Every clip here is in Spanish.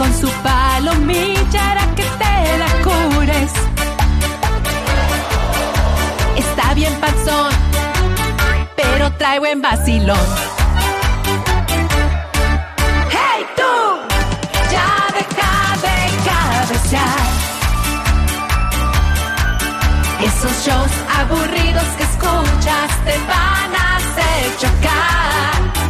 con su palomilla hará que te la cures. Está bien panzón, pero trae buen vacilón. ¡Hey tú! Ya deja de cabecear. Esos shows aburridos que escuchas te van a hacer chocar.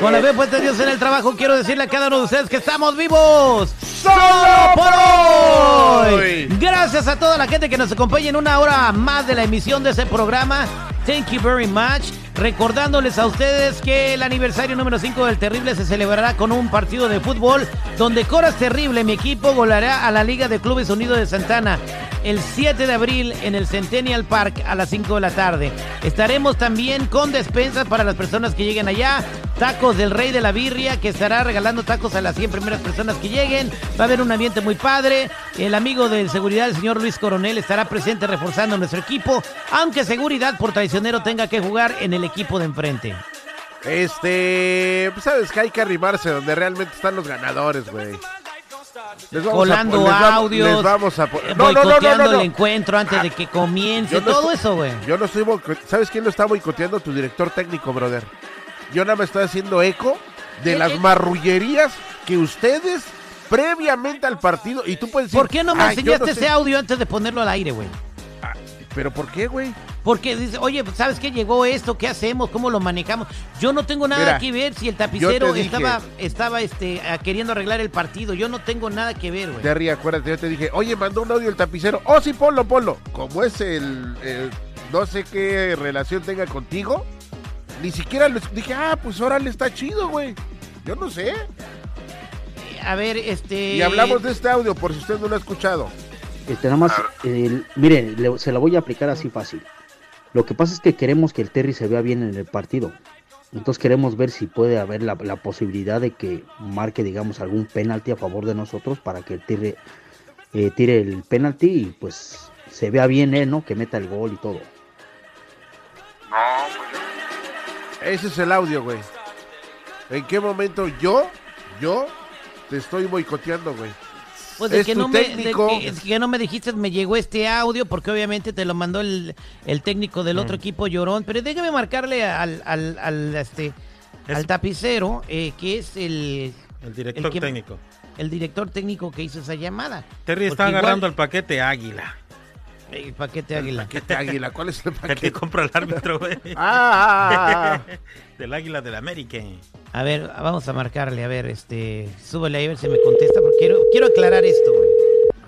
Con la fe puesta Dios en el trabajo, quiero decirle a cada uno de ustedes que estamos vivos solo por hoy. Gracias a toda la gente que nos acompaña en una hora más de la emisión de ese programa. Thank you very much. Recordándoles a ustedes que el aniversario número 5 del Terrible se celebrará con un partido de fútbol donde Coras Terrible, mi equipo, volará a la Liga de Clubes Unidos de Santana el 7 de abril en el Centennial Park a las 5 de la tarde. Estaremos también con despensas para las personas que lleguen allá. Tacos del Rey de la Birria, que estará regalando tacos a las 100 primeras personas que lleguen. Va a haber un ambiente muy padre. El amigo de seguridad, el señor Luis Coronel, estará presente reforzando nuestro equipo. Aunque seguridad por traicionero tenga que jugar en el equipo de enfrente. Este, pues sabes que hay que arrimarse donde realmente están los ganadores, güey. Colando audios, les vamos a No, no, no, el encuentro antes de que comience, todo eso, güey. Yo no estoy ¿Sabes quién lo está boicoteando? Tu director técnico, brother. Yo nada más estoy haciendo eco de Eh, las eh. marrullerías que ustedes previamente al partido y tú puedes decir, ¿Por qué no me "Ay, yo enseñaste no sé". ese audio antes de ponerlo al aire, güey? ¿Pero por qué, güey? Porque dice, oye, pues, ¿sabes qué llegó esto? ¿Qué hacemos? ¿Cómo lo manejamos? Yo no tengo nada Mira, que ver si el tapicero dije- estaba, estaba este, ah, queriendo arreglar el partido. Yo no tengo nada que ver, güey. Terry, acuérdate, yo te dije, oye, mandó un audio el tapicero. Oh, sí, ponlo, ponlo. Como es el, el- no sé qué relación tenga contigo, ni siquiera lo dije, ah, pues órale, está chido, güey. Yo no sé. A ver, este... Y hablamos de este audio, por si usted no lo ha escuchado. Este, nada más, eh, mire, le- se la voy a aplicar así fácil. Lo que pasa es que queremos que el Terry se vea bien en el partido. Entonces queremos ver si puede haber la, la posibilidad de que marque, digamos, algún penalti a favor de nosotros para que el Terry eh, tire el penalti y pues se vea bien él, ¿no? Que meta el gol y todo. Ese es el audio, güey. ¿En qué momento yo, yo, te estoy boicoteando, güey? Pues de es que, tu no me, de que, es que no me dijiste, me llegó este audio, porque obviamente te lo mandó el, el técnico del Mm. otro equipo llorón. Pero déjame marcarle al, al, al, este, Es- al tapicero, eh, que es el, El director El que- técnico. el director técnico que hizo esa llamada. Terry está Porque igual- agarrando el paquete Águila. El paquete águila. Paquete águila, ¿cuál es el El que paquete? compra el árbitro, güey. Ah, ah, ah, Del Águila del América. A ver, vamos a marcarle, a ver, este, súbele ahí a ver si me contesta, porque quiero, quiero aclarar esto, güey.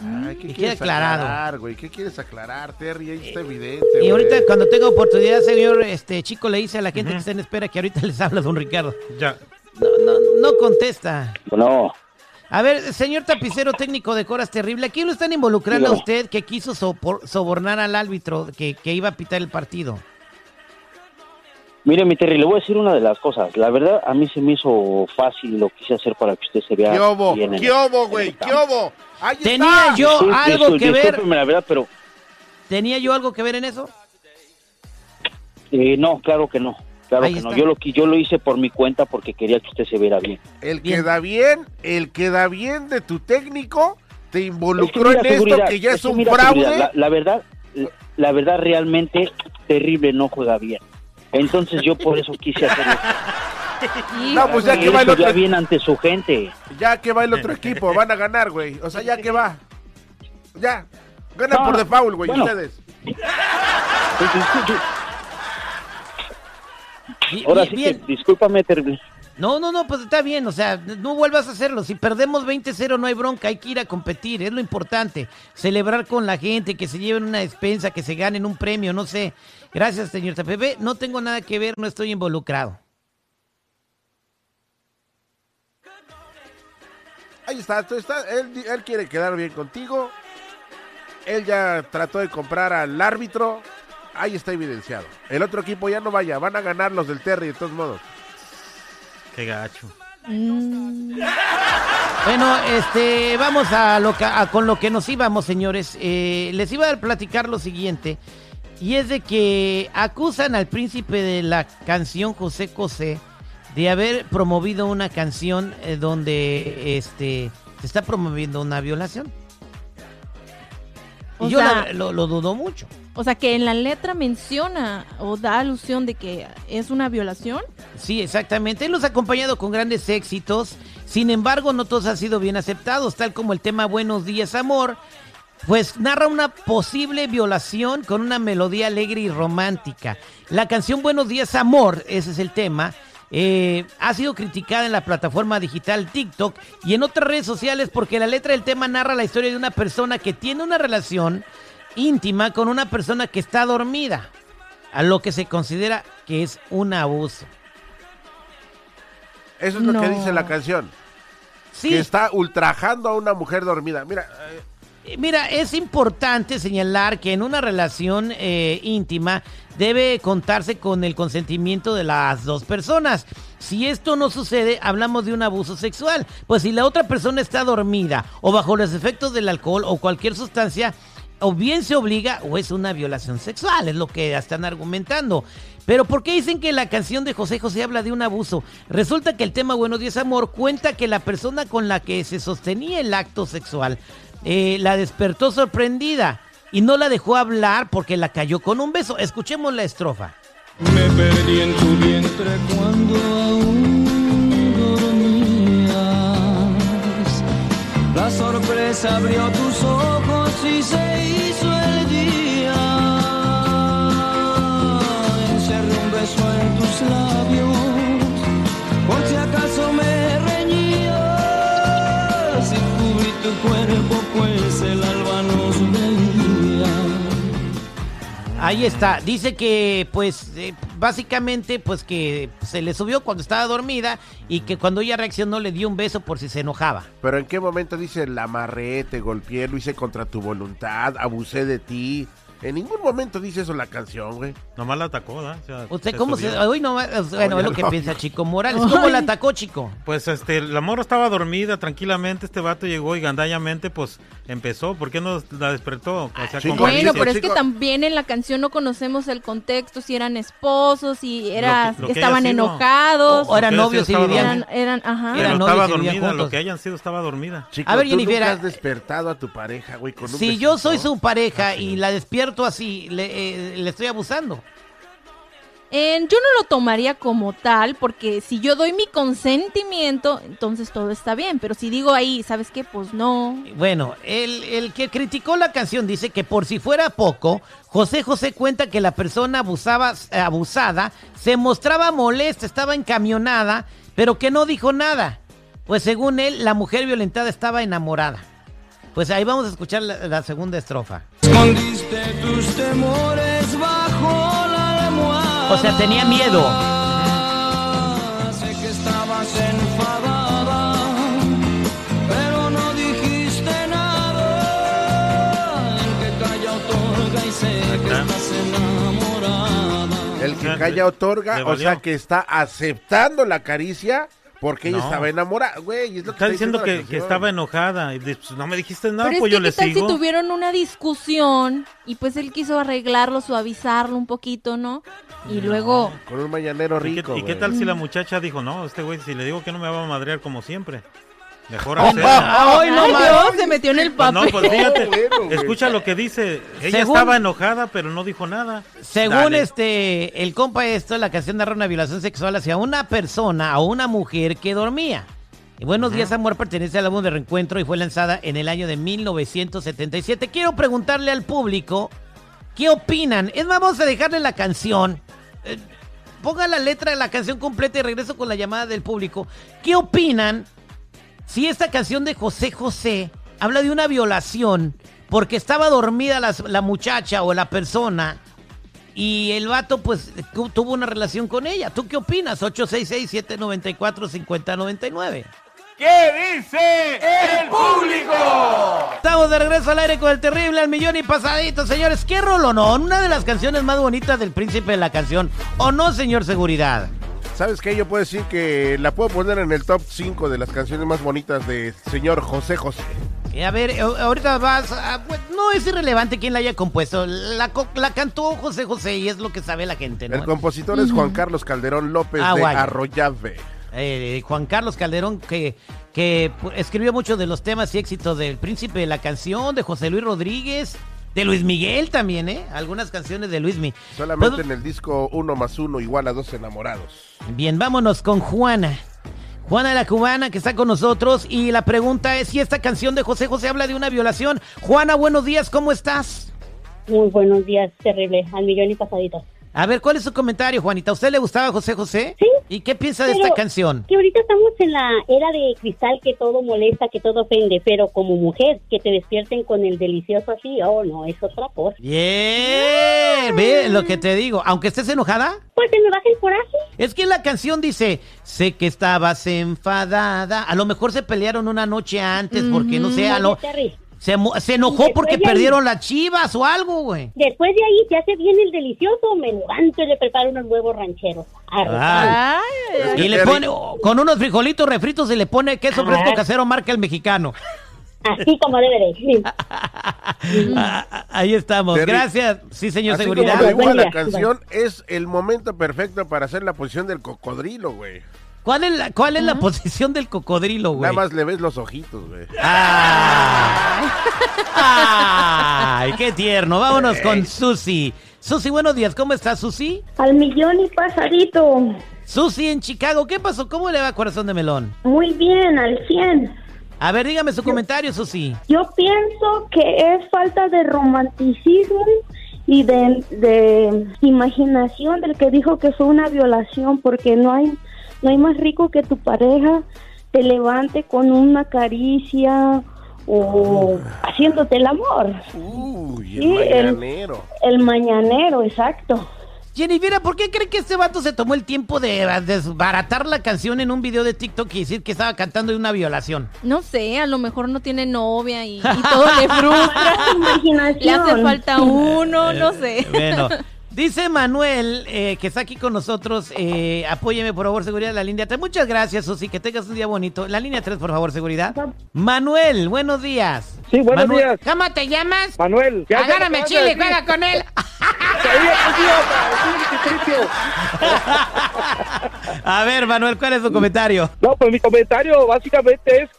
ah. Ay, ¿qué quieres aclarar, güey? ¿Qué quieres aclarar, Terry? Ahí está evidente, Y ahorita cuando tenga oportunidad, señor, este chico, le dice a la gente que está en espera que ahorita les habla don Ricardo. Ya. No, no, no contesta. No, A ver, señor tapicero técnico de Coras Terrible, ¿aquí lo están involucrando a usted que quiso sopor- sobornar al árbitro que, que iba a pitar el partido? mire mi Terry, le voy a decir una de las cosas. La verdad, a mí se me hizo fácil y lo quise hacer para que usted se vea ¿Qué obo? bien en ¿Qué el- obo, güey? ¿Qué obo? Ahí ¿Tenía está. yo algo discul- que ver? discúlpeme la verdad, pero ¿Tenía yo algo que ver en eso? eh, no, claro que no. Claro Ahí que no. Yo lo, yo lo hice por mi cuenta porque quería que usted se viera bien. El que Bien. da bien, el que da bien de tu técnico, te Es que involucró en esto seguridad, que ya es que un fraude. La, la verdad, la verdad realmente terrible no juega bien. Entonces yo por eso quise hacerlo. No, pues ya que que va el otro, bien ante su gente. ya que va el otro equipo, van a ganar, güey. O sea, ya que va. Ya. Ganan No, por default, güey, bueno. ustedes. Ahora sí bien. que, discúlpame, terrible. No, no, no, pues está bien, o sea, no vuelvas a hacerlo. Si perdemos 20-0 no hay bronca, hay que ir a competir, es lo importante. Celebrar con la gente, que se lleven una despensa, que se ganen un premio, no sé. Gracias, señor Pepe. No tengo nada que ver, no estoy involucrado. Ahí está, tú está él, él quiere quedar bien contigo. Él ya trató de comprar al árbitro. Ahí está evidenciado. El otro equipo ya no vaya, van a ganar los del Terry de todos modos. Qué gacho. Mm, Bueno, este, vamos a, lo que- a con lo que nos íbamos, señores. Eh, les iba a platicar lo siguiente. Y es de que acusan al príncipe de la canción José José de haber promovido una canción eh, donde este se está promoviendo una violación. Y yo lo dudo mucho. O sea, que en la letra menciona o da alusión de que es una violación. Sí, exactamente. Él nos ha acompañado con grandes éxitos. Sin embargo, no todos han sido bien aceptados, tal como el tema Buenos días, amor. Pues narra una posible violación con una melodía alegre y romántica. La canción Buenos días, amor, ese es el tema. eh, ha sido criticada en la plataforma digital TikTok y en otras redes sociales porque la letra del tema narra la historia de una persona que tiene una relación íntima con una persona que está dormida, a lo que se considera que es un abuso. Eso es lo que dice la canción. Sí, Que está ultrajando a una mujer dormida. Mira, Eh, Mira, es importante señalar que en una relación eh, íntima debe contarse con el consentimiento de las dos personas. Si esto no sucede, hablamos de un abuso sexual. Pues si la otra persona está dormida o bajo los efectos del alcohol o cualquier sustancia, o bien se obliga o es una violación sexual, es lo que están argumentando. Pero ¿por qué dicen que la canción de José José habla de un abuso? Resulta que el tema Buenos días Amor cuenta que la persona con la que se sostenía el acto sexual eh, la despertó sorprendida y no la dejó hablar porque la cayó con un beso. Escuchemos la estrofa. Me perdí en tu vientre cuando aún dormías. La sorpresa abrió tus ojos y se hizo el día. Encerré un beso en tus labios, Ahí está. Dice que, pues, eh, básicamente, pues que se le subió cuando estaba dormida y que cuando ella reaccionó le dio un beso por si se enojaba. pero ¿en qué momento dice la amarré, te golpeé, lo hice contra tu voluntad, abusé de ti? En ningún momento dice eso la canción, güey. Nomás la atacó, ¿verdad? O sea, ¿Usted se cómo se.? Hoy no. Bueno, Oye, es lo que no. piensa Chico Morales. ¿Cómo la atacó, Chico? Pues este, la morra estaba dormida tranquilamente, este vato llegó y gandallamente pues empezó. ¿Por qué no la despertó? O sea, chico, Bueno, pero es que también en la canción no conocemos el contexto, si eran esposos, si era, Lo que- lo que estaban enojados, O eran novios y vivían. eran, eran, ajá. Pero eran estaba dormida, lo que hayan sido estaba dormida. Chico, A ver, tú Jennifer, nunca ah, has despertado a tu pareja, güey, con un Si yo soy su pareja y la despierto así, le, eh, le estoy abusando. Eh, yo no lo tomaría como tal, porque si yo doy mi consentimiento, entonces todo está bien. Pero si digo ahí, ¿sabes qué? Pues no. Bueno, el, el que criticó la canción dice que por si fuera poco, José José cuenta que la persona abusaba, abusada se mostraba molesta, estaba encamionada, pero que no dijo nada. Pues según él, la mujer violentada estaba enamorada. Pues ahí vamos a escuchar la, la segunda estrofa. Escondiste tus temores bajo la almohada. O sea, tenía miedo. Sé que estabas enfadada, pero no dijiste nada. El que calla otorga y sé que estás enamorada. El que O sea, calla otorga, o sea que está aceptando la caricia porque ella No. estaba enamorada, güey. es lo que Está diciendo que, estaba enojada y dice, pues, no me dijiste nada, Pero pues es yo que le qué tal sigo. si tuvieron una discusión y pues él quiso arreglarlo, suavizarlo un poquito, ¿no? Y luego, Con un mañanero ¿Y qué, rico, y qué güey. tal si la muchacha dijo, no, este güey, si le digo que no me va a madrear como siempre? Mejor hacer. hoy no Ay, más. Dios, se metió en el Pues no, papel. pues fíjate, No, bueno, escucha lo que dice. Ella Según- estaba enojada, pero no dijo nada. Según Dale. este, el compa esto, la canción narra una violación sexual hacia una persona o una mujer que dormía. Y Buenos días, amor, pertenece al álbum de reencuentro y fue lanzada en el año de 1977. Quiero preguntarle al público, ¿qué opinan? Es más, vamos a dejarle la canción. Eh, ponga la letra de la canción completa y regreso con la llamada del público. ¿Qué opinan si esta canción de José José habla de una violación porque estaba dormida la muchacha o la persona y el vato pues tu- tuvo una relación con ella? ¿Tú qué opinas? 866-794-5099. ¿Qué dice el público? Estamos de regreso al aire con el terrible al millón y pasadito, señores. ¿Qué rolo no? Una de las canciones más bonitas del príncipe de la canción. ¿O no, señor Seguridad? ¿Sabes qué? Yo puedo decir que la puedo poner en el top 5 de las canciones más bonitas de señor José José. Eh, A ver, eh, ahorita vas. a- pues, no es irrelevante quién la haya compuesto. La, cantó José José y es lo que sabe la gente, ¿no? El compositor es Juan Carlos Calderón López Ah, de guay. Arroyave. Eh, Juan Carlos Calderón, que, que escribió muchos de los temas y éxitos del príncipe de la canción, de José Luis Rodríguez, de Luis Miguel también, ¿eh? Algunas canciones de Luis Miguel. Solamente en el disco Uno más Uno igual a dos enamorados. Bien, vámonos con Juana. Juana la cubana que está con nosotros y la pregunta es si esta canción de José José habla de una violación. Juana, buenos días, ¿cómo estás? Muy buenos días, terrible, al millón y pasaditos. A ver, ¿cuál es su comentario, Juanita? ¿A usted le gustaba José José? Sí. ¿Y qué piensa de esta canción? Que ahorita estamos en la era de cristal que todo molesta, que todo ofende, pero como mujer, que te despierten con el delicioso así, oh no, es otra cosa. Bien, ve lo que te digo. Aunque estés enojada, Pues se me baja el coraje. es que la canción dice, sé que estabas enfadada. A lo mejor se pelearon una noche antes porque, no sé, a lo- Oye, Terry, se, mo- se enojó porque ahí- perdieron las chivas o algo, güey. Después de ahí, ya se viene el delicioso, me levanto y le preparo unos huevos rancheros. Ah. Ay, Y le pone, oh, con unos frijolitos refritos y le pone queso fresco casero marca el mexicano. Así como debe de. Ah, ah, Ahí estamos. Terry, Gracias. Sí, señor Así seguridad. como dibuja Buen la canción, es el momento perfecto para hacer la posición del cocodrilo, güey. ¿Cuál es la, cuál es la posición del cocodrilo, güey? Nada más le ves los ojitos, güey. Ah. Ay, qué tierno. Vámonos con Susi. Susi, buenos días. ¿Cómo estás, Susi? Al millón y pasadito. Susi en Chicago. ¿Qué pasó? ¿Cómo le va corazón de melón? Muy bien, al 100. A ver, dígame su comentario, Susi. Yo pienso que es falta de romanticismo y de, de imaginación del que dijo que fue una violación porque no hay no hay más rico que tu pareja te levante con una caricia o haciéndote el amor. Uy, el Sí, el- mañanero. El mañanero, exacto. Jennifer, ¿por qué cree que este vato se tomó el tiempo de desbaratar la canción en un video de TikTok y decir que estaba cantando de una violación? no sé, a lo mejor no tiene novia y, y todo le frustra. Imaginación. Le hace falta uno, no sé. Bueno, dice Manuel, eh, que está aquí con nosotros, eh, apóyeme por favor, seguridad, la línea 3. Muchas gracias, Susi, que tengas un día bonito. La línea 3, por favor, seguridad. Manuel, buenos días. Sí, buenos Manuel, días. ¿Cómo te llamas? Manuel. ya Agárrame chile, juega con él. A ver, Manuel, ¿cuál es tu comentario? No, pues mi comentario básicamente es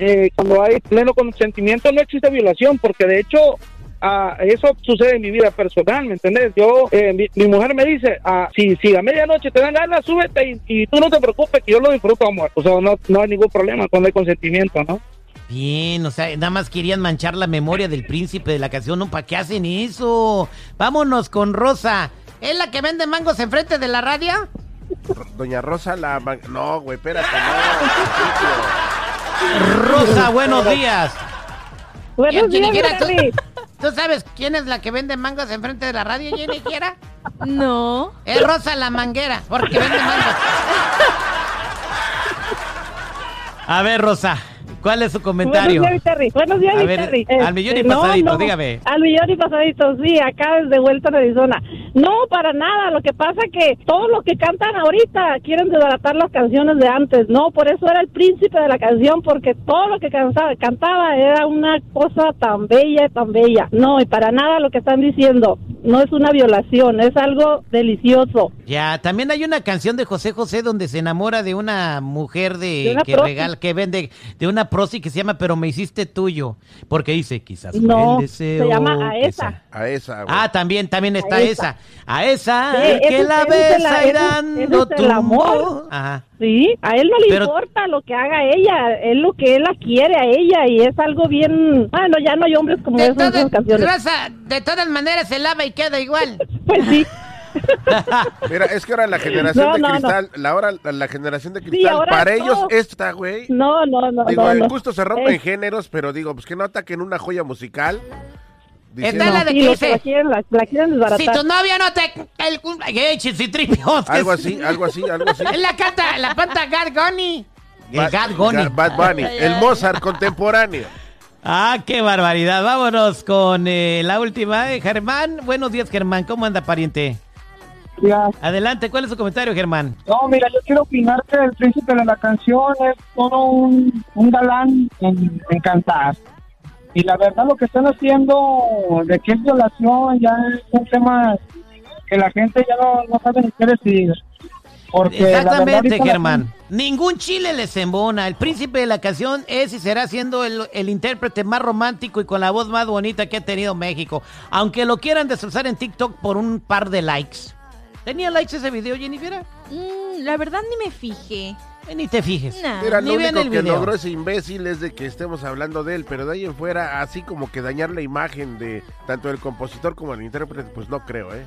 eh, cuando hay pleno consentimiento no existe violación, porque de hecho ah, eso sucede en mi vida personal, ¿me entendés? Yo, eh, mi, mi mujer me dice, ah, si, si a medianoche te dan ganas, súbete y, y tú no te preocupes que yo lo disfruto, amor. O sea, no, no hay ningún problema cuando hay consentimiento, ¿no? Bien, o sea, nada más querían manchar la memoria del príncipe de la canción, ¿no? ¿Para qué hacen eso? Vámonos con Rosa. ¿Es la que vende mangos enfrente de la radio? Doña Rosa la... No, güey, espérate, no. Rosa, buenos días. Buenos días, ¿tú, sabes quién es la que vende mangos enfrente de la radio, Jenny Quiera? No. Es Rosa la manguera, porque vende mangos. A ver, Rosa, ¿cuál es su comentario? Buenos días, Terry. Buenos días, A mi ver, Terry. al millón y no, pasadito, no. dígame. Al millón y pasadito, sí, acá desde vuelta en Arizona. No, para nada. Lo que pasa que todo lo que cantan ahorita quieren desbaratar las canciones de antes. No, por eso era el príncipe de la canción, porque todo lo que cantaba, cantaba era una cosa tan bella, tan bella. No, y para nada lo que están diciendo. No es una violación, es algo delicioso. Ya, también hay una canción de José José donde se enamora de una mujer de, De una que regala, que vende, de una prosti que se llama Pero me hiciste tuyo. Porque dice, quizás No, el deseo. se llama A esa. sa- A esa, güey. Ah, también, también está A esa. A esa Sí, que la besa ese es el tu amor. Ajá. Sí, a él no le Pero- importa lo que haga ella, es lo que él la quiere a ella y es algo bien... Bueno, ya no hay hombres como De esos en todas, esas canciones. De todas maneras se lava y queda igual. Pues sí, Mira, es que ahora la generación No, de no, no. cristal, la hora la, la generación de cristal, para no. ellos esta, güey. No, no, no. Digo, no, el no. gusto se rompe Eh, en géneros, pero digo, pues que no ataquen una joya musical. diciendo- Está la de que la dice, quieren, la, la quieren desbaratar. si tu novia no te... El, que Algo así, algo así, algo así. Es la canta, la canta Gad Goni. El Bad- Gad Goni. Ga- Bad Bunny, el Mozart contemporáneo. Ah, qué barbaridad. Vámonos con eh, la última. eh, Germán, buenos días, Germán. ¿Cómo anda, pariente? Ya. Adelante, ¿cuál es su comentario, Germán? No, mira, yo quiero opinar que el príncipe de la canción es todo un, un galán en, en cantar. Y la verdad lo que están haciendo de que es violación ya es un tema que la gente ya no, no sabe ni qué decir. Porque Exactamente, la Germán. Ningún chile les embona. El príncipe de la canción es y será siendo el, el intérprete más romántico y con la voz más bonita que ha tenido México. Aunque lo quieran destrozar en TikTok por un par de likes. ¿Tenía likes ese video, Jennifer? Mm, la verdad ni me fijé. Eh, Ni te fijes. Nah. Mira, Ni lo único el que video. logró ese imbécil es de que estemos hablando de él, pero de ahí en fuera, así como que dañar la imagen de tanto del compositor como del intérprete, pues no creo, ¿eh?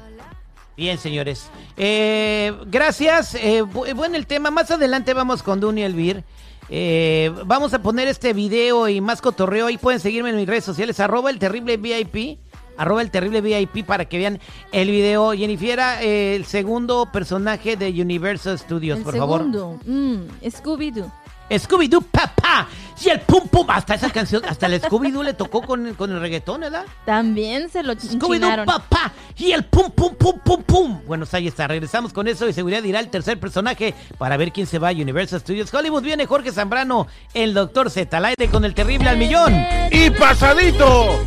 Bien, señores. Eh, gracias. Eh, bu- bueno, el tema. Más adelante vamos con Duny Elvir. Eh, vamos a poner este video y más cotorreo. Ahí pueden seguirme en mis redes sociales. Arroba el terrible VIP. Arroba el terrible VIP para que vean el video. Jennifer, eh, el segundo personaje de Universal Studios, El por favor. segundo. Mm, Scooby-Doo. Scooby-Doo, papá. Y el pum pum. Hasta esa canción, hasta el Scooby-Doo le tocó con, el- con el reggaetón, ¿verdad? También se lo Scooby-Doo, papá. Y el pum, pum, pum, pum, pum. Bueno, ahí está. Regresamos con eso y seguridad dirá el tercer personaje para ver quién se va a Universal Studios Hollywood. Viene Jorge Zambrano, el Doctor Z, al aire con el terrible al millón. ¡Y pasadito!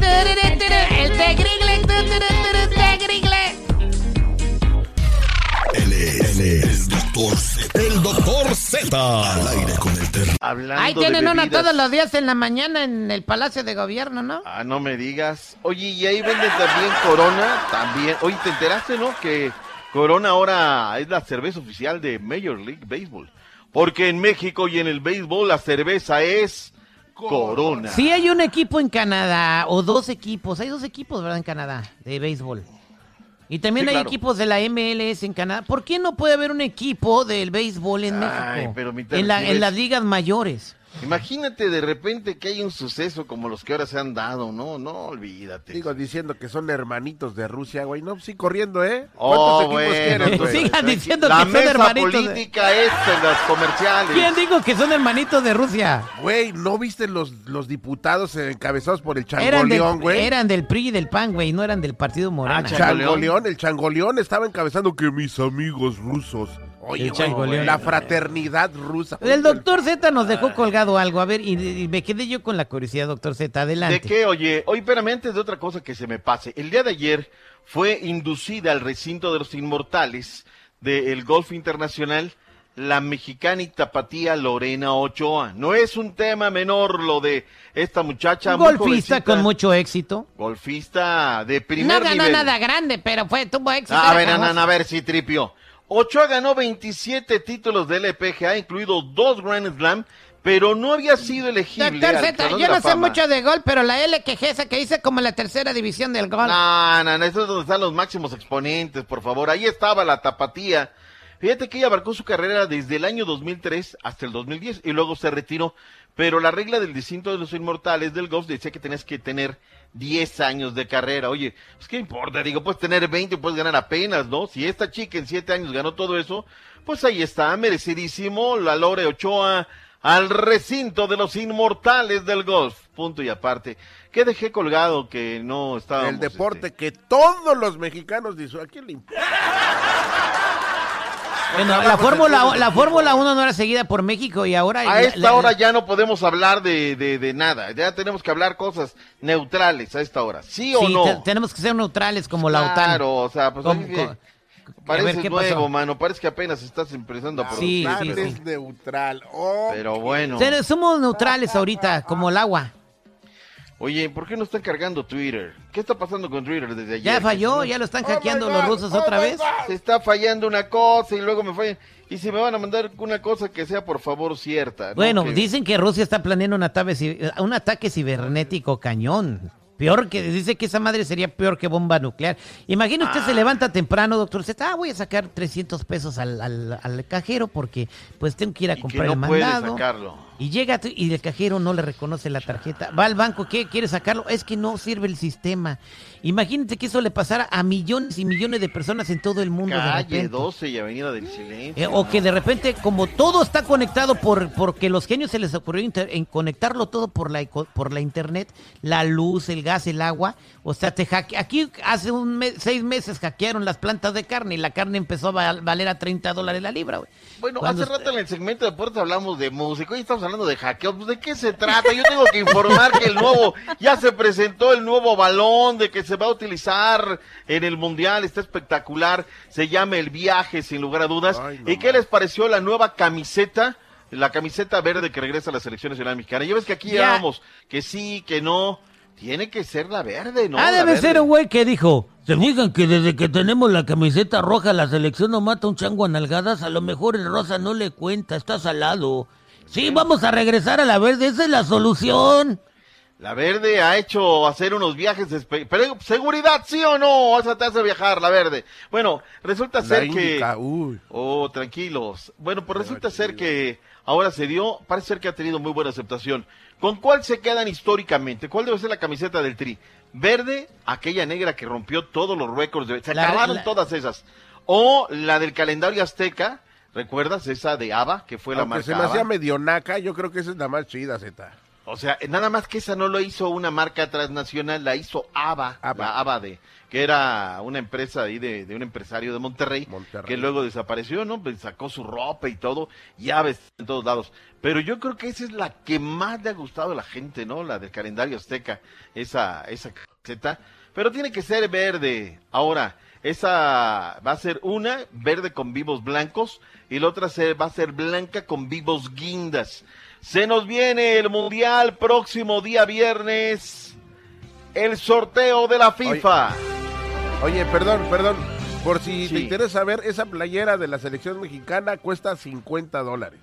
El tegrigle, tegrigle. Es, doctor Z. El doctor Z. Al aire con el terror. Hablando Ahí tienen de una todos los días en la mañana en el Palacio de Gobierno, ¿no? Ah, no me digas. Oye, y ahí venden también Corona, también. Oye, ¿te enteraste, no? Que Corona ahora es la cerveza oficial de Major League Baseball. Porque en México y en el béisbol la cerveza es Corona. Sí hay un equipo en Canadá, o dos equipos. Hay dos equipos, ¿verdad? En Canadá, de béisbol. Y también Sí, hay claro. equipos de la MLS en Canadá. ¿Por qué no puede haber un equipo del béisbol en Ay, México? pero mi en, la- en las ligas mayores. Imagínate de repente que hay un suceso como los que ahora se han dado, no, no, olvídate. Digo, diciendo que son hermanitos de Rusia, güey. No, sí, corriendo, ¿eh? Oh, ¿Cuántos equipos bueno, quieren, güey? Sigan diciendo la que son mesa hermanitos de- política es en las comerciales. ¿Quién dijo que son hermanitos de Rusia? Güey, ¿no viste los, los diputados encabezados por el changoleón, güey? eran del PRI y del PAN, güey, no eran del Partido Morena. Ah, Changoleón, el changoleón estaba encabezando que mis amigos rusos. Oye, la fraternidad rusa. El doctor Z nos dejó colgado algo. A ver, y, y me quedé yo con la curiosidad, doctor Z. Adelante. ¿De qué? Oye, oye, espérame, antes de otra cosa que se me pase. El día de ayer fue inducida al recinto de los inmortales del golf internacional la mexicana y tapatía Lorena Ochoa. No es un tema menor lo de esta muchacha. muy Golfista con mucho éxito. Golfista de No primer ganó nivel. nada grande, pero fue, tuvo éxito. A ver, a ver si tripio. Ochoa ganó 27 títulos del LPGA, incluidos dos Grand Slam, pero no había sido elegible. Doctor Z, yo de no sé mucho de gol, pero la LQG esa que hice como la tercera división del gol. No, no, no, eso es donde están los máximos exponentes, por favor. Ahí estaba la tapatía. Fíjate que ella abarcó su carrera desde el año 2003 hasta el 2010 y luego se retiró. Pero la regla del distinto de los inmortales del golf decía que tenías que tener 10 años de carrera. Oye, pues qué importa, digo, puedes tener 20, puedes ganar apenas, ¿no? Si esta chica en 7 años ganó todo eso, pues ahí está, merecidísimo, la Lore Ochoa al recinto de los inmortales del golf. Punto y aparte. ¿Qué dejé colgado que no estaba El deporte que todos los mexicanos dicen. ¿A quién le importa? Bueno, la Fórmula la Fórmula 1 no era seguida por México y ahora... A esta la- hora ya no podemos hablar de, de, de nada, ya tenemos que hablar cosas neutrales a esta hora, ¿sí o Sí, no? te- tenemos que ser neutrales como la OTAN. Claro, o sea, pues Como- a ver, ¿qué nuevo, pasó? mano, parece que apenas estás empezando a Sí, producir. sí, Es sí. neutral. Oh, Pero bueno. Somos neutrales ahorita, como el agua. Oye, ¿por qué no están cargando Twitter? ¿Qué está pasando con Twitter desde ayer? Ya falló, ya lo están hackeando los rusos otra vez. Se está fallando una cosa y luego me fallan. Y si me van a mandar una cosa que sea por favor cierta. ¿no? Bueno, Que- dicen que Rusia está planeando un ataque, un ataque cibernético cañón. Peor que, dice que esa madre sería peor que bomba nuclear. Imagina usted se levanta temprano, doctor Z, ah, voy a sacar 300 pesos al, al- al cajero porque pues tengo que ir a Y comprar que el no puede mandado. sacarlo. Y llega y el cajero no le reconoce la tarjeta. Va al banco, ¿qué? ¿Quiere sacarlo? Es que no sirve el sistema. Imagínate que eso le pasara a millones y millones de personas en todo el mundo. de Calle repente. 12 y Avenida del Silencio. Eh, o que de repente, como todo está conectado por porque los genios se les ocurrió inter- en conectarlo todo por la por la internet, la luz, el gas, el agua. O sea, te hacke- aquí hace un mes- seis meses hackearon las plantas de carne y la carne empezó a val- valer a 30 dólares la libra. güey. Bueno, Cuando hace rato en el segmento de deportes hablamos de música, hoy estamos hablando de hackeo. Pues, ¿De qué se trata? Yo tengo que informar que el nuevo, ya se presentó el nuevo balón de que se va a utilizar en el Mundial, está espectacular, se llama El Viaje, sin lugar a dudas. ¿Y qué les pareció la nueva camiseta? La camiseta verde que regresa a la selección nacional mexicana. Ya ves que aquí Ya. llevamos que sí, que no. Tiene que ser la verde, ¿no? ah, La debe verde. ser un güey que dijo, se fijan que desde que tenemos la camiseta roja la selección no mata un chango a nalgadas, a lo mejor el rosa no le cuenta, está salado. Sí, vamos a regresar a la verde, esa es la solución. La verde ha hecho hacer unos viajes, pero seguridad, ¿sí o no? Esa te hace viajar, la verde. Bueno, resulta La ser Índica, que... uy. Oh, tranquilos. Bueno, pues resulta ser que ahora se dio, parece ser que ha tenido muy buena aceptación. ¿Con cuál se quedan históricamente? ¿Cuál debe ser la camiseta del Tri? Verde, aquella negra que rompió todos los récords. De... Se La- acabaron la- todas esas. O la del calendario azteca, ¿recuerdas? Esa de ABA, que fue la Aunque marca se me hacía ABA. medio naca, yo creo que esa es la más chida, Z. O sea, nada más que esa no lo hizo una marca transnacional, la hizo ABA, la ABA de, que era una empresa ahí de, de un empresario de Monterrey, que luego desapareció, ¿no? Pues sacó su ropa y todo, ya ves en todos lados. Pero yo creo que esa es la que más le ha gustado a la gente, ¿no? La del calendario azteca, esa, esa camiseta. Pero tiene que ser verde. Ahora, esa va a ser una verde con vivos blancos y la otra se, va a ser blanca con vivos guindas. Se nos viene el Mundial próximo día viernes. El sorteo de la FIFA. Oye, perdón, perdón. Por si te interesa ver, esa playera de la selección mexicana cuesta 50 dólares.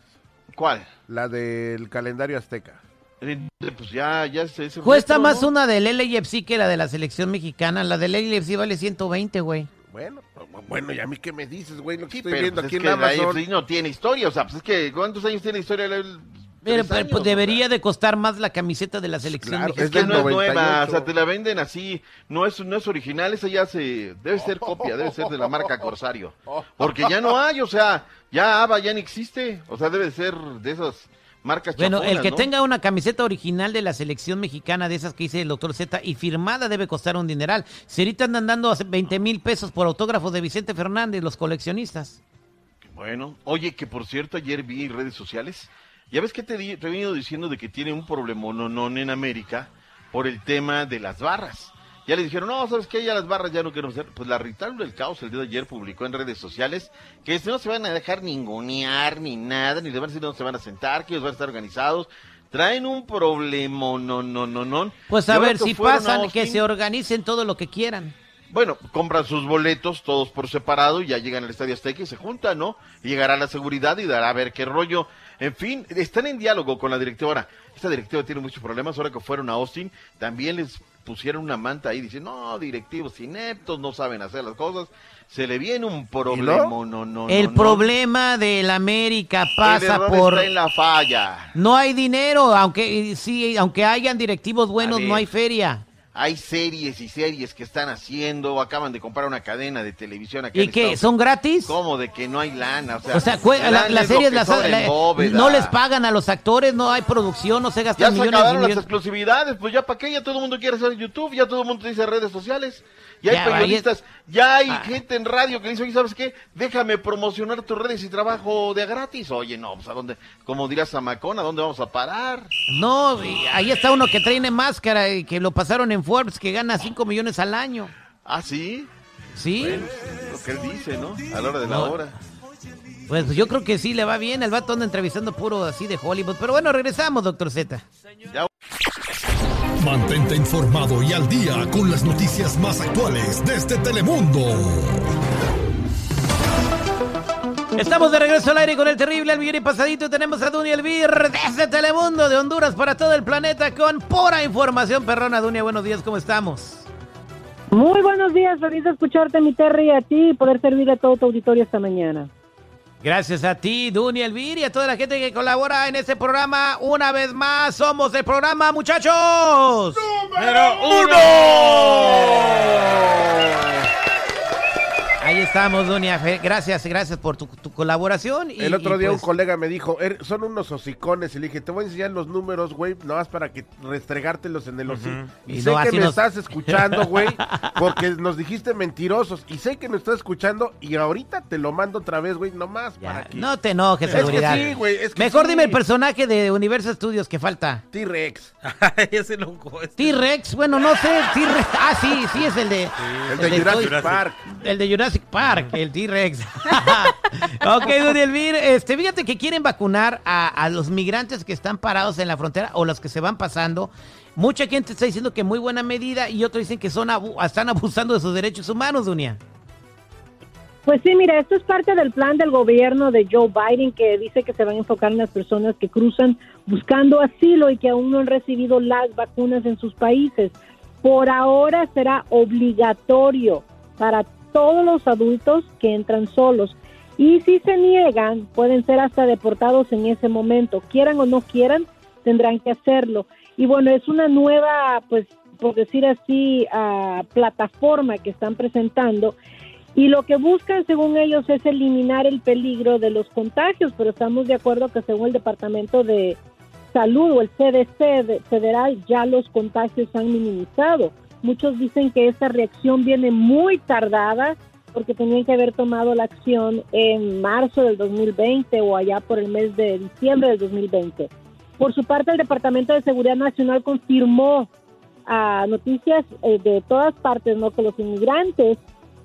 ¿Cuál? La del calendario azteca. Eh, Pues ya, ya se, se Cuesta más ¿no? una del LAFC que la de la selección mexicana. La del LAFC vale 120, güey. Bueno, bueno, ¿y a mí qué me dices, güey? Lo que estoy Pero viendo pues aquí es en que la Amazon. AFC no tiene historia, o sea, pues es que ¿cuántos años tiene historia? El- Pero, pues, debería de costar más la camiseta de la selección Claro, es mexicana. que no es nueva, o sea, te la venden así, no es, no es original, esa ya se, debe ser copia, debe ser de la marca Corsario, porque ya no hay, o sea, ya ABA ya no existe, o sea, debe ser de esas marcas Bueno, el que ¿no? tenga una camiseta original de la selección mexicana, de esas que dice el doctor Z, y firmada debe costar un dineral. Si ahorita andan dando 20 mil pesos por autógrafo de Vicente Fernández, los coleccionistas. Bueno, oye, que por cierto, ayer vi en redes sociales, ya ves que te, te he venido diciendo de que tiene un problema no, no en América por el tema de las barras. Ya le dijeron, no, ¿sabes qué? Ya las barras ya no quiero hacer. Pues la Rital del Caos el día de ayer publicó en redes sociales que no se van a dejar ningunear ni nada, ni le van a decir dónde se van a sentar, que ellos van a estar organizados. Traen un problema, no, no, no, no. Pues a ver si pasan, que se organicen todo lo que quieran. bueno, compran sus boletos todos por separado y ya llegan al Estadio Azteca y se juntan, ¿no? Y llegará la seguridad y dará a ver qué rollo. En fin, están en diálogo con la directora. Esta directiva tiene muchos problemas. Ahora que fueron a Austin, también les pusieron una manta ahí. Dicen, no, directivos ineptos, no saben hacer las cosas. Se le viene un problema, no, no, no. el no. problema del América pasa por... está en la falla. No hay dinero, aunque sí, aunque hayan directivos buenos, no hay feria. Hay series y series que están haciendo. Acaban de comprar una cadena de televisión aquí ¿Y qué? ¿Son gratis? ¿Cómo de que no hay lana? O sea, O sea, la- las series las, la- no les pagan a los actores, no hay producción, no se Ya gastan se millones y acabaron las millones. exclusividades, pues ya para qué, ya todo el mundo quiere hacer YouTube, ya todo el mundo dice redes sociales, ya hay Ya, periodistas, ya hay Ah. gente en radio que dice, oye, ¿sabes qué? Déjame promocionar tus redes y trabajo de gratis. Oye, no, pues a dónde, como dirá Samacón, ¿a dónde vamos a parar? No, ahí está uno que trae máscara y que lo pasaron en Forbes, que gana 5 millones al año. ¿Ah, sí? Sí. Bueno, lo que él dice, ¿no? A la hora de la No. hora. Pues yo creo que sí le va bien. El vato anda entrevistando puro así de Hollywood. Pero bueno, regresamos, doctor Z. Mantente informado y al día con las noticias más actuales de este Telemundo. Estamos de regreso al aire con el terrible al millón y pasadito. Tenemos a Dunia Elvir desde Telemundo de Honduras para todo el planeta con pura información perrona. Dunia, buenos días, ¿cómo estamos? Muy buenos días, feliz de escucharte, mi Terry, y a ti y poder servirle a todo tu auditorio esta mañana. Gracias a ti, Dunia Elvir, y a toda la gente que colabora en este programa. Una vez más, somos el programa, muchachos. ¡Número uno! Ahí estamos, Dunia. Fe- Gracias, gracias por tu, tu colaboración. y- El otro y día pues, un colega me dijo, "Er, son unos hocicones. Y le dije, te voy a enseñar los números, güey, nada más para que restregártelos en el hocico. Y, Y sé que me nos- estás escuchando, güey, porque nos dijiste mentirosos. Y sé que nos estás escuchando y ahorita te lo mando otra vez, güey, nomás para que... No te enojes, Es que seguridad. sí, güey, es que Mejor sí. dime el personaje de Universo Studios que falta. T-Rex. Ese loco. este. T-Rex, bueno, no sé. T-Rex. Ah, sí, sí, es el de. El de Jurassic Park. El de Jurassic Park, el T-Rex. ok, Dudy Elvir, este, fíjate que quieren vacunar a, los migrantes que están parados en la frontera o los que se van pasando. Mucha gente está diciendo que muy buena medida y otros dicen que son están abusando de sus derechos humanos, Dunia. Pues sí, mira, esto es parte del plan del gobierno de Joe Biden que dice que se van a enfocar en las personas que cruzan buscando asilo y que aún no han recibido las vacunas en sus países. Por ahora será obligatorio para todos los adultos que entran solos. Y si se niegan, pueden ser hasta deportados en ese momento. Quieran o no quieran, tendrán que hacerlo. Y bueno, es una nueva, pues, por decir así, ah, plataforma que están presentando. Y lo que buscan, según ellos, es eliminar el peligro de los contagios, pero estamos de acuerdo que según el Departamento de Salud o el CDC de- federal, ya los contagios se han minimizado. Muchos dicen que esta reacción viene muy tardada porque tenían que haber tomado la acción en marzo del 2020 o allá por el mes de diciembre del 2020. Por su parte, el Departamento de Seguridad Nacional confirmó a noticias eh, de todas partes, ¿no? Que los inmigrantes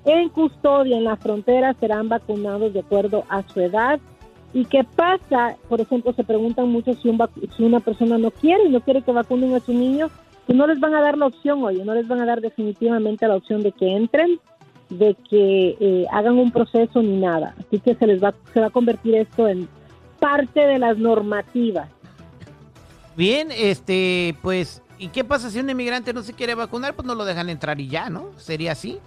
en custodia en la frontera serán vacunados de acuerdo a su edad. ¿Y qué pasa? Por ejemplo, se preguntan mucho si, un si una persona no quiere no quiere que vacunen a su niño, no les van a dar la opción, oye, no les van a dar definitivamente la opción de que entren, de que eh, hagan un proceso ni nada. Así que se les va, se va a convertir esto en parte de las normativas. Bien, este, pues, ¿y qué pasa si un inmigrante no se quiere vacunar? Pues no lo dejan entrar y ya, ¿no? ¿Sería así?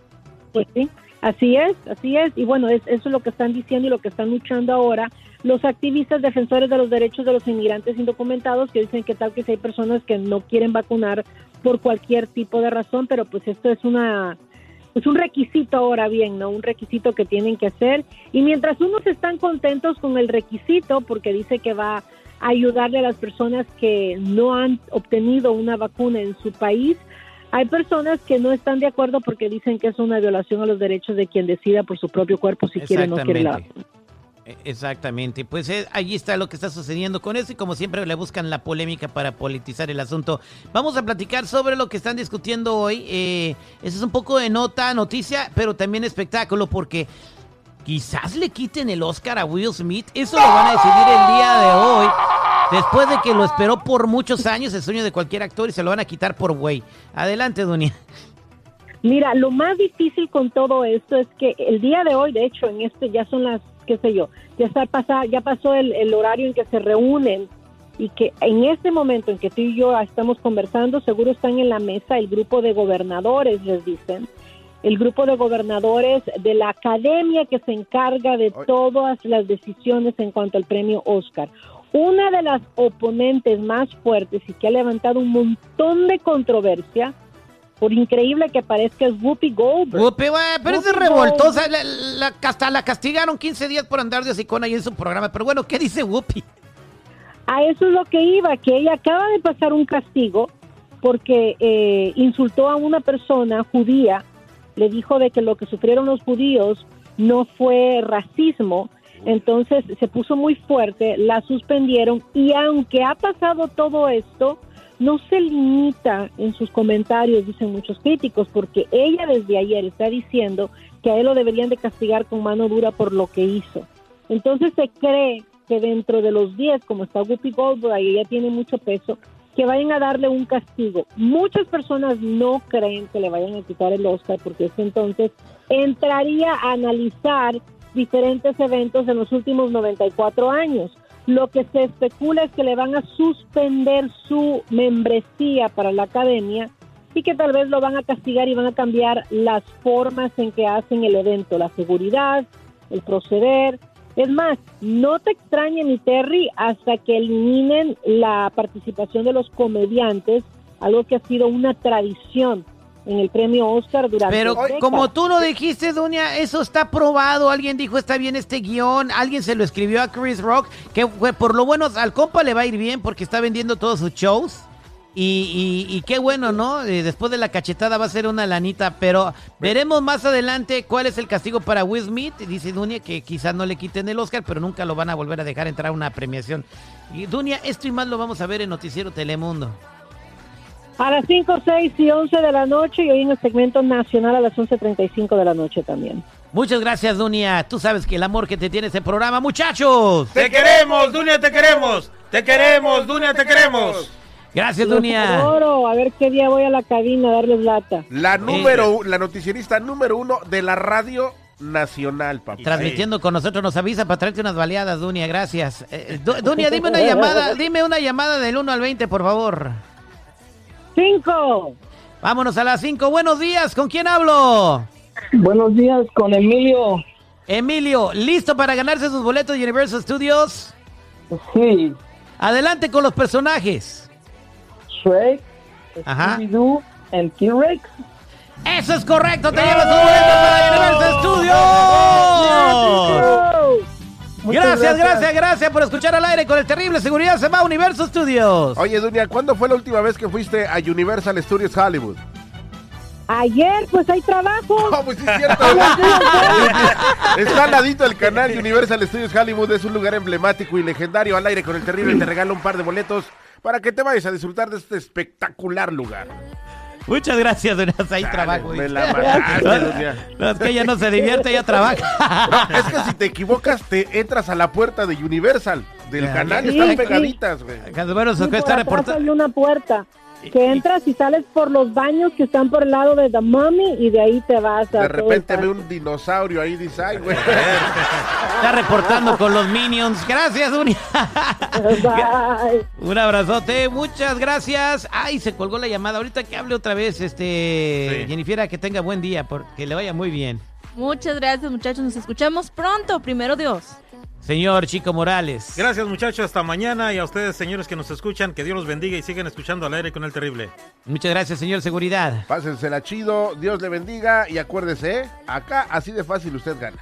Pues sí, así es, así es. Y bueno, es, eso es lo que están diciendo y lo que están luchando ahora los activistas defensores de los derechos de los inmigrantes indocumentados que dicen que tal que si hay personas que no quieren vacunar por cualquier tipo de razón, pero pues esto es una es un requisito ahora bien, ¿no? Un requisito que tienen que hacer. Y mientras unos están contentos con el requisito, porque dice que va a ayudarle a las personas que no han obtenido una vacuna en su país, hay personas que no están de acuerdo porque dicen que es una violación a los derechos de quien decida por su propio cuerpo si quiere o no quiere la Exactamente. Exactamente, pues eh, allí está lo que está sucediendo con eso y como siempre le buscan la polémica para politizar el asunto. Vamos a platicar sobre lo que están discutiendo hoy. Eh, eso es un poco de nota, noticia, pero también espectáculo porque quizás le quiten el Oscar a Will Smith. Eso lo van a decidir el día de hoy. Después de que lo esperó por muchos años, el sueño de cualquier actor y se lo van a quitar por güey. Adelante, Dunia. Mira, lo más difícil con todo esto es que el día de hoy, de hecho, en este ya son las, qué sé yo, ya está pasa, ya pasó el, el horario en que se reúnen y que en este momento en que tú y yo estamos conversando, seguro están en la mesa el grupo de gobernadores, les dicen, el grupo de gobernadores de la academia que se encarga de todas las decisiones en cuanto al premio Oscar. Una de las oponentes más fuertes y que ha levantado un montón de controversia, por increíble que parezca, es Whoopi Goldberg. Whoopi, güey, pero es revoltosa. La, la- hasta la castigaron 15 días por andar de hocicona ahí en su programa. Pero bueno, ¿qué dice Whoopi? A eso es lo que iba, que ella acaba de pasar un castigo porque eh, insultó a una persona judía, le dijo de que lo que sufrieron los judíos no fue racismo, entonces se puso muy fuerte, la suspendieron y aunque ha pasado todo esto, no se limita en sus comentarios, dicen muchos críticos, porque ella desde ayer está diciendo que a él lo deberían de castigar con mano dura por lo que hizo. Entonces se cree que dentro de los 10, como está Whoopi Goldberg y ella tiene mucho peso, que vayan a darle un castigo. Muchas personas no creen que le vayan a quitar el Oscar porque esto entonces entraría a analizar diferentes eventos en los últimos 94 años. Lo que se especula es que le van a suspender su membresía para la academia y que tal vez lo van a castigar y van a cambiar las formas en que hacen el evento, la seguridad, el proceder. Es más, no te extrañe mi Terry hasta que eliminen la participación de los comediantes, algo que ha sido una tradición en el premio Oscar durante Pero décadas. como tú lo dijiste, Dunia, eso está probado. Alguien dijo, está bien este guion. Alguien se lo escribió a Chris Rock. Que fue por lo bueno, al compa le va a ir bien porque está vendiendo todos sus shows. Y, y- y qué bueno, ¿no? Eh, después de la cachetada va a ser una lanita. Pero veremos más adelante cuál es el castigo para Will Smith. Dice Dunia que quizás no le quiten el Oscar, pero nunca lo van a volver a dejar entrar a una premiación. Y Dunia, esto y más lo vamos a ver en Noticiero Telemundo. A las 5, 6 y 11 de la noche y hoy en el segmento nacional a las 11.35 de la noche también. Muchas gracias, Dunia. Tú sabes que el amor que te tiene ese programa, muchachos. Te queremos, Dunia, te queremos. Te queremos, Dunia, te queremos. Gracias, Los Dunia. adoro. A ver qué día voy a la cabina a darles lata. La número, la noticierista número uno de la radio nacional, papá. Transmitiendo con nosotros nos avisa para traerte unas baleadas, Dunia, gracias. Eh, Du- Dunia, dime una llamada, dime una llamada del 1 al 20, por favor. Cinco. Vámonos a las 5. Buenos días, ¿con quién hablo? Buenos días, con Emilio. Emilio, ¿listo para ganarse sus boletos de Universal Studios? Sí. Adelante con los personajes. Shrek. Scooby-Doo and T-Rex. Eso es correcto, te llevas tus boletos para Universal Studios. Gracias, gracias. gracias, gracias por escuchar al aire con el terrible seguridad se va a Universal Studios. Oye, Dunia, ¿cuándo fue la última vez que fuiste a Universal Studios Hollywood? Ayer, pues hay trabajo. No, pues sí es cierto. Está al ladito del canal Universal Studios Hollywood. Es un lugar emblemático y legendario. Al aire con el terrible te regala un par de boletos para que te vayas a disfrutar de este espectacular lugar. Muchas gracias, Dunia. Ahí trabajo. me la mataste. No, es que ella no se divierte, ella trabaja. No, es que si te equivocas, te entras a la puerta de Universal. Del canal Sí, están sí. pegaditas, güey. Bueno, se está reportando. una puerta que entras y sales por los baños que están por el lado de The Mummy y de ahí te vas a De repente ve un dinosaurio ahí, dice, ay, güey. Está reportando con los Minions. Gracias, Dunia. Bye. Un abrazote, muchas gracias. Ay, se colgó la llamada. Ahorita que hable otra vez, este Sí. Jennifer, que tenga buen día, porque le vaya muy bien. Muchas gracias, muchachos. Nos escuchamos pronto, primero Dios. Señor Chico Morales. Gracias muchachos, hasta mañana y a ustedes señores que nos escuchan, que Dios los bendiga y sigan escuchando al aire con el terrible. Muchas gracias señor Seguridad. Pásensela chido, Dios le bendiga y acuérdese, acá así de fácil usted gana.